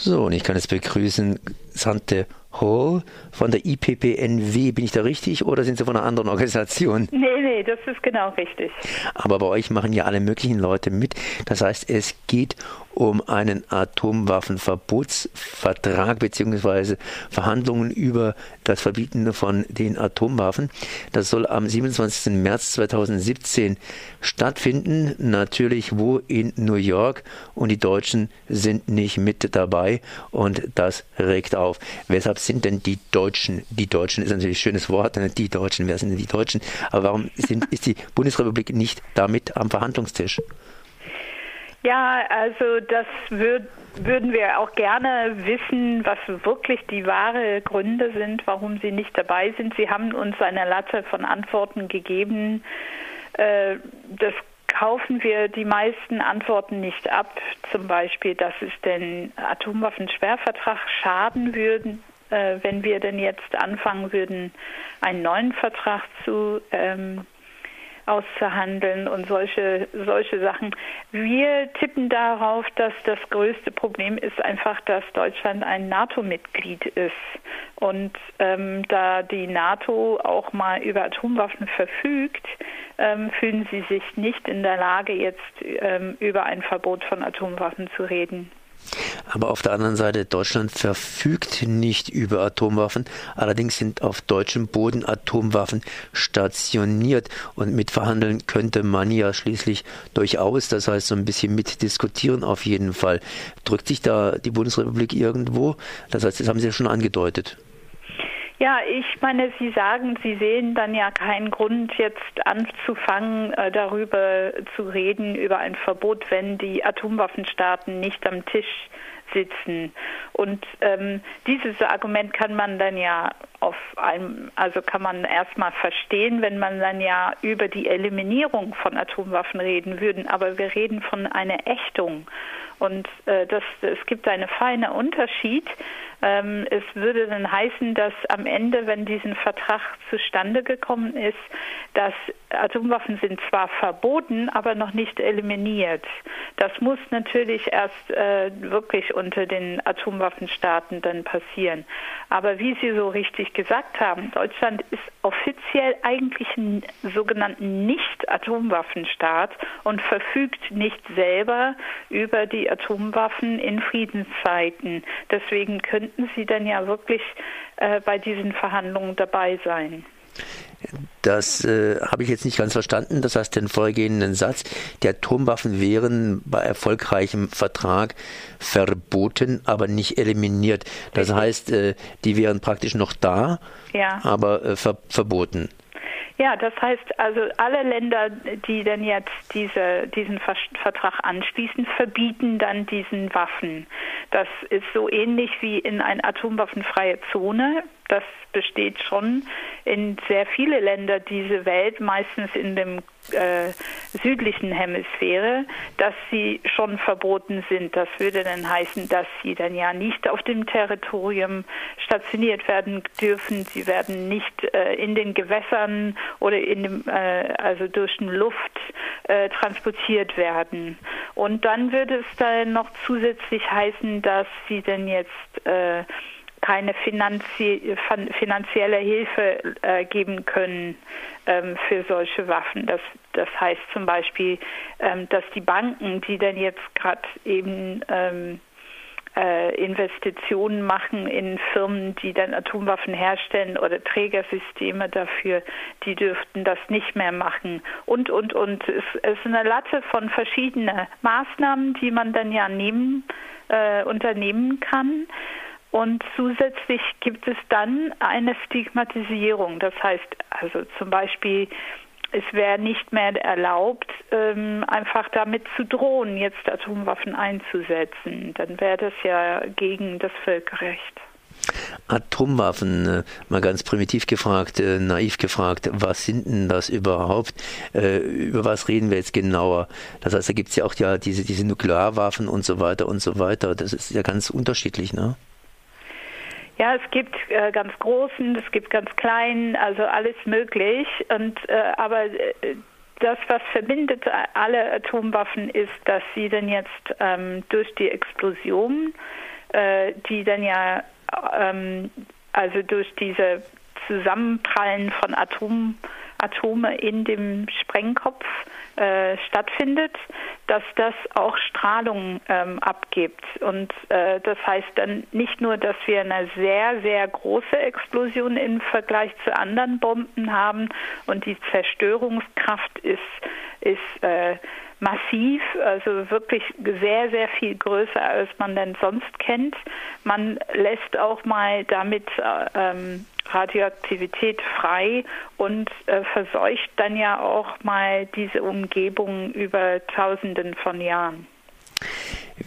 So, und ich kann jetzt begrüßen Sante Hall von der IPPNW. Bin ich da richtig oder sind Sie von einer anderen Organisation? Nee, nee, das ist genau richtig. Aber bei euch machen ja alle möglichen Leute mit. Das heißt, es geht um einen Atomwaffenverbotsvertrag bzw. Verhandlungen über das Verbieten von den Atomwaffen. Das soll am 27. März 2017 stattfinden. Natürlich wo in New York und die Deutschen sind nicht mit dabei und das regt auf. Weshalb sind denn die Deutschen, die Deutschen ist natürlich ein schönes Wort, ne? die Deutschen, wer sind denn die Deutschen? Aber warum sind, ist die Bundesrepublik nicht damit am Verhandlungstisch? Ja, also das würd, würden wir auch gerne wissen, was wirklich die wahre Gründe sind, warum Sie nicht dabei sind. Sie haben uns eine Latte von Antworten gegeben. Äh, das kaufen wir die meisten Antworten nicht ab. Zum Beispiel, dass es den Atomwaffensperrvertrag schaden würde, äh, wenn wir denn jetzt anfangen würden, einen neuen Vertrag zu ähm, auszuhandeln und solche, solche Sachen. Wir tippen darauf, dass das größte Problem ist einfach, dass Deutschland ein NATO-Mitglied ist. Und ähm, da die NATO auch mal über Atomwaffen verfügt, ähm, fühlen sie sich nicht in der Lage, jetzt ähm, über ein Verbot von Atomwaffen zu reden. Aber auf der anderen Seite, Deutschland verfügt nicht über Atomwaffen. Allerdings sind auf deutschem Boden Atomwaffen stationiert. Und mit verhandeln könnte man ja schließlich durchaus, das heißt so ein bisschen mitdiskutieren auf jeden Fall. Drückt sich da die Bundesrepublik irgendwo? Das heißt, das haben Sie ja schon angedeutet. Ja, ich meine, Sie sagen, Sie sehen dann ja keinen Grund, jetzt anzufangen, äh, darüber zu reden, über ein Verbot, wenn die Atomwaffenstaaten nicht am Tisch sitzen. Und ähm, dieses Argument kann man dann ja auf einem, also kann man erstmal verstehen, wenn man dann ja über die Eliminierung von Atomwaffen reden würden. Aber wir reden von einer Ächtung. Und äh, das, es gibt einen feinen Unterschied ähm, es würde dann heißen, dass am Ende, wenn diesen Vertrag zustande gekommen ist, dass Atomwaffen sind zwar verboten, aber noch nicht eliminiert. Das muss natürlich erst äh, wirklich unter den Atomwaffenstaaten dann passieren. Aber wie Sie so richtig gesagt haben, Deutschland ist offiziell eigentlich ein sogenannten Nicht-Atomwaffenstaat und verfügt nicht selber über die Atomwaffen in Friedenszeiten. Deswegen könnten Sie dann ja wirklich äh, bei diesen Verhandlungen dabei sein. Das äh, habe ich jetzt nicht ganz verstanden. Das heißt, den vorgehenden Satz, die Atomwaffen wären bei erfolgreichem Vertrag verboten, aber nicht eliminiert. Das heißt, äh, die wären praktisch noch da, ja. aber äh, ver verboten. Ja, das heißt also, alle Länder, die denn jetzt diese, diesen Vertrag anschließen, verbieten dann diesen Waffen. Das ist so ähnlich wie in eine atomwaffenfreie Zone. Das besteht schon in sehr viele Länder diese Welt, meistens in dem äh, südlichen Hemisphäre, dass sie schon verboten sind. Das würde dann heißen, dass sie dann ja nicht auf dem Territorium stationiert werden dürfen. Sie werden nicht äh, in den Gewässern oder in dem, äh, also durch die Luft äh, transportiert werden. Und dann würde es dann noch zusätzlich heißen, dass sie denn jetzt äh, keine finanzie finanzielle Hilfe äh, geben können ähm, für solche Waffen. Das, das heißt zum Beispiel, ähm, dass die Banken, die dann jetzt gerade eben ähm, äh, Investitionen machen in Firmen, die dann Atomwaffen herstellen oder Trägersysteme dafür, die dürften das nicht mehr machen. Und, und, und. Es, es ist eine Latte von verschiedenen Maßnahmen, die man dann ja nehmen, äh, unternehmen kann. Und zusätzlich gibt es dann eine Stigmatisierung. Das heißt also zum Beispiel, es wäre nicht mehr erlaubt, ähm, einfach damit zu drohen, jetzt Atomwaffen einzusetzen. Dann wäre das ja gegen das Völkerrecht. Atomwaffen, äh, mal ganz primitiv gefragt, äh, naiv gefragt, was sind denn das überhaupt? Äh, über was reden wir jetzt genauer? Das heißt, da gibt es ja auch ja diese, diese Nuklearwaffen und so weiter und so weiter. Das ist ja ganz unterschiedlich, ne? Ja, es gibt äh, ganz großen, es gibt ganz kleinen, also alles möglich. Und äh, aber äh, das, was verbindet alle Atomwaffen, ist, dass sie dann jetzt ähm, durch die Explosion äh, die dann ja ähm, also durch diese Zusammenprallen von Atom, Atome in dem Sprengkopf äh, stattfindet, dass das auch Strahlung ähm, abgibt. Und äh, das heißt dann nicht nur, dass wir eine sehr, sehr große Explosion im Vergleich zu anderen Bomben haben und die Zerstörungskraft ist, ist äh, massiv, also wirklich sehr, sehr viel größer, als man denn sonst kennt. Man lässt auch mal damit äh, ähm, Radioaktivität frei und äh, verseucht dann ja auch mal diese Umgebung über Tausenden von Jahren.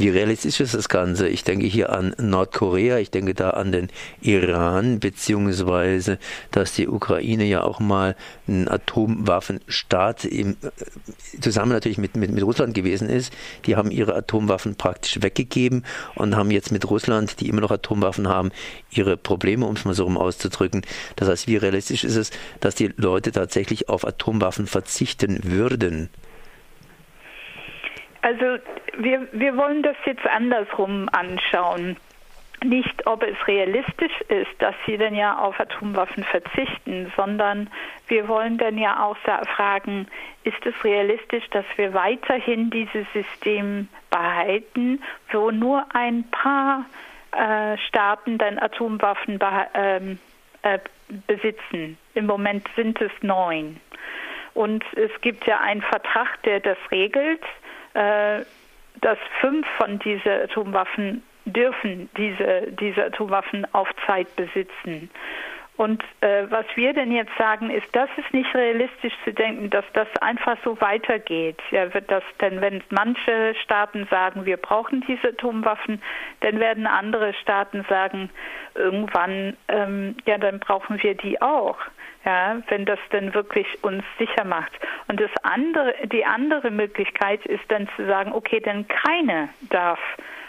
Wie realistisch ist das Ganze? Ich denke hier an Nordkorea, ich denke da an den Iran, beziehungsweise, dass die Ukraine ja auch mal ein Atomwaffenstaat im, äh, zusammen natürlich mit, mit, mit Russland gewesen ist. Die haben ihre Atomwaffen praktisch weggegeben und haben jetzt mit Russland, die immer noch Atomwaffen haben, ihre Probleme, um es mal so rum auszudrücken. Das heißt, wie realistisch ist es, dass die Leute tatsächlich auf Atomwaffen verzichten würden? Also wir, wir wollen das jetzt andersrum anschauen. Nicht, ob es realistisch ist, dass sie denn ja auf Atomwaffen verzichten, sondern wir wollen dann ja auch fragen, ist es realistisch, dass wir weiterhin dieses System behalten, wo nur ein paar äh, Staaten dann Atomwaffen ähm, äh, besitzen? Im Moment sind es neun. Und es gibt ja einen Vertrag, der das regelt äh, dass fünf von diesen Atomwaffen dürfen diese, diese Atomwaffen auf Zeit besitzen. Und äh, was wir denn jetzt sagen, ist, das ist nicht realistisch zu denken, dass das einfach so weitergeht. Ja, wird das denn, wenn manche Staaten sagen, wir brauchen diese Atomwaffen, dann werden andere Staaten sagen, irgendwann, ähm, ja, dann brauchen wir die auch ja, wenn das denn wirklich uns sicher macht. Und das andere, die andere Möglichkeit ist dann zu sagen, okay, denn keine darf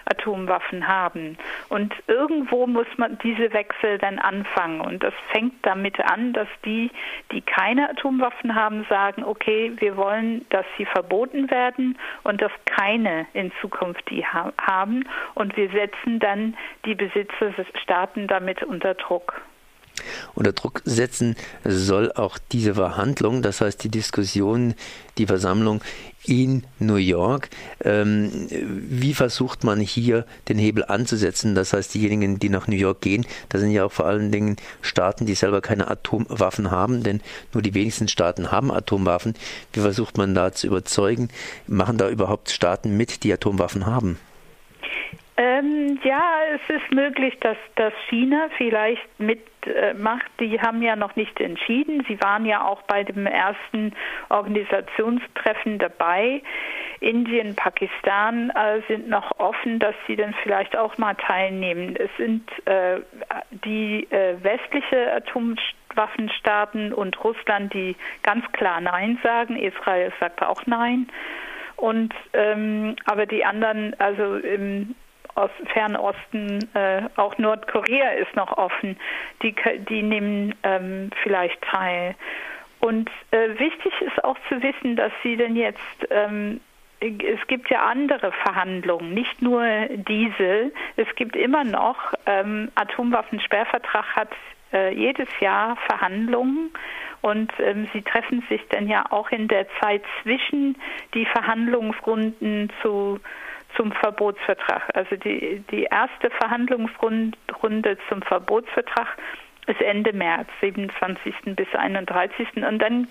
Atomwaffen haben. Und irgendwo muss man diese Wechsel dann anfangen. Und das fängt damit an, dass die, die keine Atomwaffen haben, sagen, okay, wir wollen, dass sie verboten werden und dass keine in Zukunft die ha haben. Und wir setzen dann die Besitzerstaaten damit unter Druck. Unter Druck setzen soll auch diese Verhandlung, das heißt die Diskussion, die Versammlung in New York. Ähm, wie versucht man hier den Hebel anzusetzen? Das heißt, diejenigen, die nach New York gehen, da sind ja auch vor allen Dingen Staaten, die selber keine Atomwaffen haben, denn nur die wenigsten Staaten haben Atomwaffen. Wie versucht man da zu überzeugen? Machen da überhaupt Staaten mit, die Atomwaffen haben? Ähm, ja, es ist möglich, dass, dass China vielleicht mitmacht. Äh, die haben ja noch nicht entschieden. Sie waren ja auch bei dem ersten Organisationstreffen dabei. Indien, Pakistan äh, sind noch offen, dass sie dann vielleicht auch mal teilnehmen. Es sind äh, die äh, westliche Atomwaffenstaaten und Russland, die ganz klar Nein sagen. Israel sagt auch Nein. Und ähm, aber die anderen, also im aus Fernosten, äh, auch Nordkorea ist noch offen, die, die nehmen ähm, vielleicht teil. Und äh, wichtig ist auch zu wissen, dass sie denn jetzt, ähm, es gibt ja andere Verhandlungen, nicht nur diese, es gibt immer noch, ähm, Atomwaffensperrvertrag hat äh, jedes Jahr Verhandlungen. Und ähm, sie treffen sich dann ja auch in der Zeit zwischen die Verhandlungsrunden zu zum Verbotsvertrag. Also die, die erste Verhandlungsrunde zum Verbotsvertrag ist Ende März, 27. bis 31. Und dann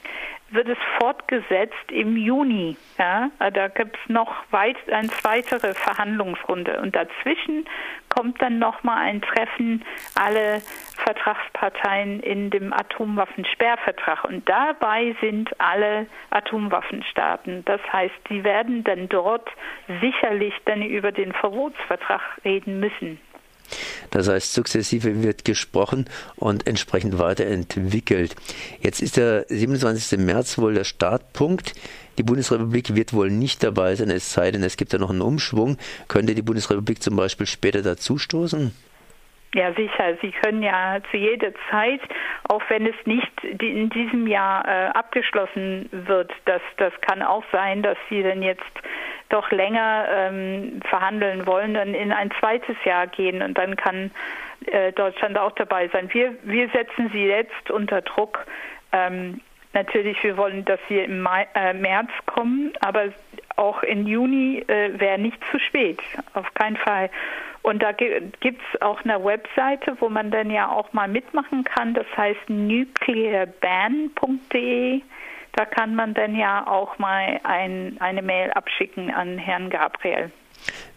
wird es fortgesetzt im Juni. Ja, da gibt es noch weit, eine weitere Verhandlungsrunde. Und dazwischen kommt dann nochmal ein Treffen alle Vertragsparteien in dem Atomwaffensperrvertrag. Und dabei sind alle Atomwaffenstaaten. Das heißt, die werden dann dort sicherlich dann über den Verbotsvertrag reden müssen. Das heißt, sukzessive wird gesprochen und entsprechend weiterentwickelt. Jetzt ist der 27. März wohl der Startpunkt. Die Bundesrepublik wird wohl nicht dabei sein, es sei denn, es gibt da noch einen Umschwung. Könnte die Bundesrepublik zum Beispiel später dazustoßen? Ja, sicher. Sie können ja zu jeder Zeit, auch wenn es nicht in diesem Jahr äh, abgeschlossen wird, das, das kann auch sein, dass Sie dann jetzt doch länger ähm, verhandeln wollen, dann in ein zweites Jahr gehen und dann kann äh, Deutschland auch dabei sein. Wir, wir setzen sie jetzt unter Druck. Ähm, natürlich, wir wollen, dass sie im Mai, äh, März kommen, aber auch im Juni äh, wäre nicht zu spät, auf keinen Fall. Und da gibt es auch eine Webseite, wo man dann ja auch mal mitmachen kann. Das heißt nuclearban.de. Da kann man dann ja auch mal ein, eine Mail abschicken an Herrn Gabriel.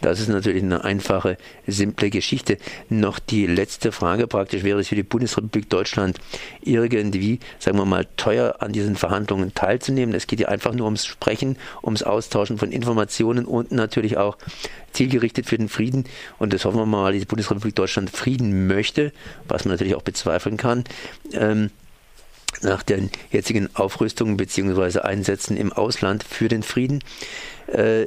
Das ist natürlich eine einfache, simple Geschichte. Noch die letzte Frage praktisch, wäre es für die Bundesrepublik Deutschland irgendwie, sagen wir mal, teuer an diesen Verhandlungen teilzunehmen? Es geht ja einfach nur ums Sprechen, ums Austauschen von Informationen und natürlich auch zielgerichtet für den Frieden. Und das hoffen wir mal, die Bundesrepublik Deutschland Frieden möchte, was man natürlich auch bezweifeln kann. Ähm, nach den jetzigen Aufrüstungen bzw. Einsätzen im Ausland für den Frieden. Äh,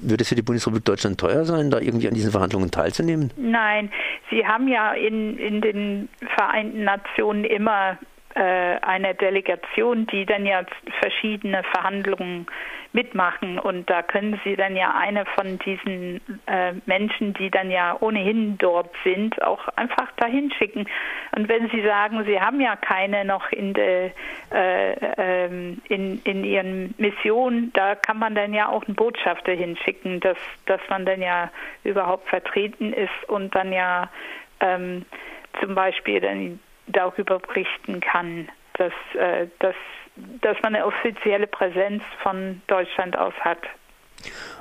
wird es für die Bundesrepublik Deutschland teuer sein, da irgendwie an diesen Verhandlungen teilzunehmen? Nein, Sie haben ja in, in den Vereinten Nationen immer äh, eine Delegation, die dann ja verschiedene Verhandlungen mitmachen und da können Sie dann ja eine von diesen äh, Menschen, die dann ja ohnehin dort sind, auch einfach dahin schicken. Und wenn Sie sagen, Sie haben ja keine noch in der äh, ähm, in, in Ihren Missionen, da kann man dann ja auch einen Botschafter hinschicken, dass dass man dann ja überhaupt vertreten ist und dann ja ähm, zum Beispiel dann darüber berichten kann, dass, äh, dass, dass man eine offizielle Präsenz von Deutschland aus hat.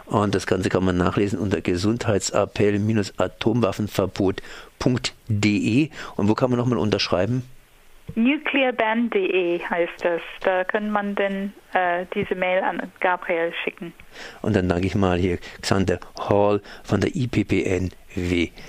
Und das Ganze kann man nachlesen unter gesundheitsappell-atomwaffenverbot.de. Und wo kann man nochmal unterschreiben? Nuclearban.de heißt das. Da kann man dann äh, diese Mail an Gabriel schicken. Und dann danke ich mal hier Xander Hall von der IPPNW.